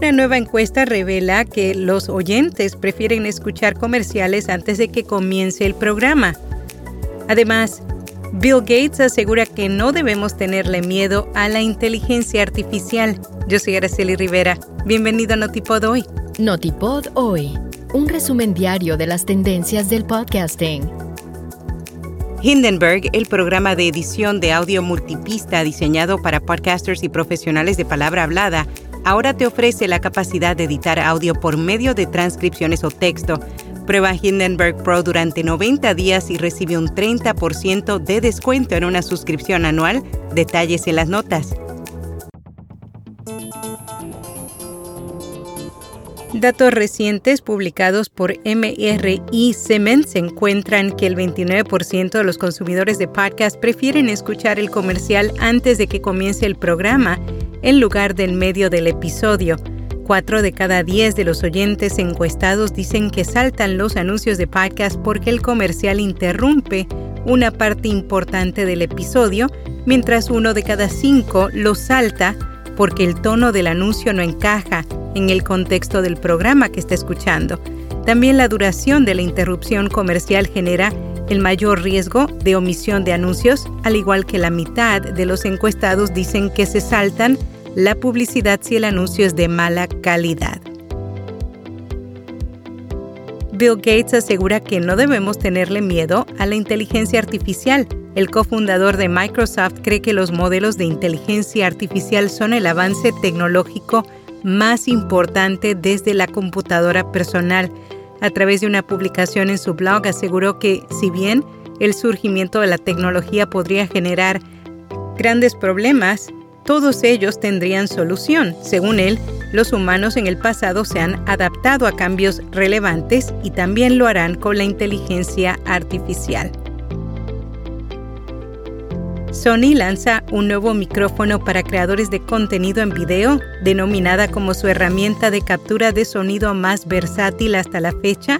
Una nueva encuesta revela que los oyentes prefieren escuchar comerciales antes de que comience el programa. Además, Bill Gates asegura que no debemos tenerle miedo a la inteligencia artificial. Yo soy Araceli Rivera. Bienvenido a Notipod Hoy. Notipod Hoy, un resumen diario de las tendencias del podcasting. Hindenburg, el programa de edición de audio multipista diseñado para podcasters y profesionales de palabra hablada, ahora te ofrece la capacidad de editar audio por medio de transcripciones o texto Prueba Hindenburg Pro durante 90 días y recibe un 30% de descuento en una suscripción anual. Detalles en las notas. Datos recientes publicados por MRI Siemens encuentran que el 29% de los consumidores de podcast prefieren escuchar el comercial antes de que comience el programa en lugar del medio del episodio. Cuatro de cada diez de los oyentes encuestados dicen que saltan los anuncios de podcast porque el comercial interrumpe una parte importante del episodio, mientras uno de cada cinco lo salta porque el tono del anuncio no encaja en el contexto del programa que está escuchando. También la duración de la interrupción comercial genera el mayor riesgo de omisión de anuncios, al igual que la mitad de los encuestados dicen que se saltan la publicidad si el anuncio es de mala calidad. Bill Gates asegura que no debemos tenerle miedo a la inteligencia artificial. El cofundador de Microsoft cree que los modelos de inteligencia artificial son el avance tecnológico más importante desde la computadora personal. A través de una publicación en su blog aseguró que si bien el surgimiento de la tecnología podría generar grandes problemas, todos ellos tendrían solución. Según él, los humanos en el pasado se han adaptado a cambios relevantes y también lo harán con la inteligencia artificial. Sony lanza un nuevo micrófono para creadores de contenido en video, denominada como su herramienta de captura de sonido más versátil hasta la fecha,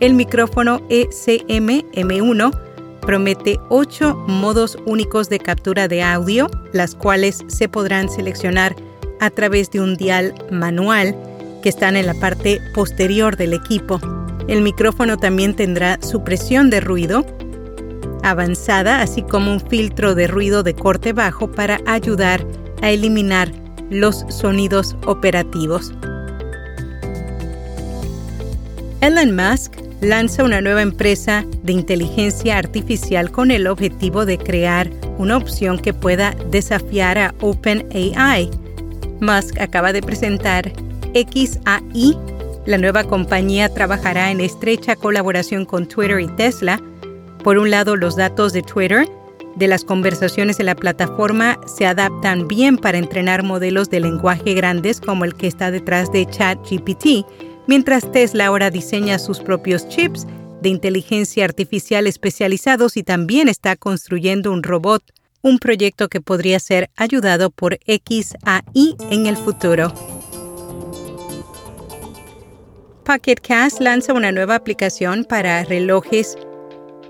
el micrófono ECM M1 promete ocho modos únicos de captura de audio, las cuales se podrán seleccionar a través de un dial manual que están en la parte posterior del equipo. El micrófono también tendrá supresión de ruido avanzada, así como un filtro de ruido de corte bajo para ayudar a eliminar los sonidos operativos. Elon Musk lanza una nueva empresa de inteligencia artificial con el objetivo de crear una opción que pueda desafiar a OpenAI. Musk acaba de presentar XAI. La nueva compañía trabajará en estrecha colaboración con Twitter y Tesla. Por un lado, los datos de Twitter de las conversaciones de la plataforma se adaptan bien para entrenar modelos de lenguaje grandes como el que está detrás de ChatGPT mientras Tesla ahora diseña sus propios chips de inteligencia artificial especializados y también está construyendo un robot, un proyecto que podría ser ayudado por XAI en el futuro. Pocket Cast lanza una nueva aplicación para relojes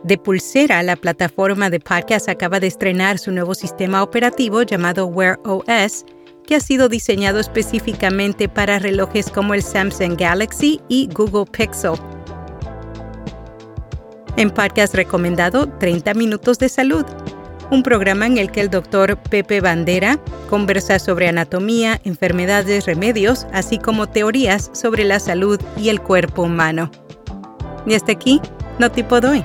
de pulsera. La plataforma de podcast acaba de estrenar su nuevo sistema operativo llamado Wear OS que ha sido diseñado específicamente para relojes como el Samsung Galaxy y Google Pixel. En podcast recomendado 30 Minutos de Salud, un programa en el que el doctor Pepe Bandera conversa sobre anatomía, enfermedades, remedios, así como teorías sobre la salud y el cuerpo humano. Y hasta aquí, no tipo doy.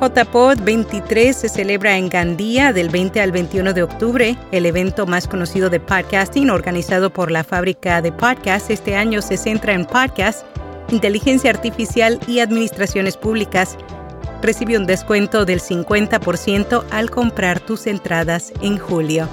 JPod 23 se celebra en Gandía del 20 al 21 de octubre, el evento más conocido de podcasting organizado por la fábrica de podcast. Este año se centra en podcast, inteligencia artificial y administraciones públicas. Recibe un descuento del 50% al comprar tus entradas en julio.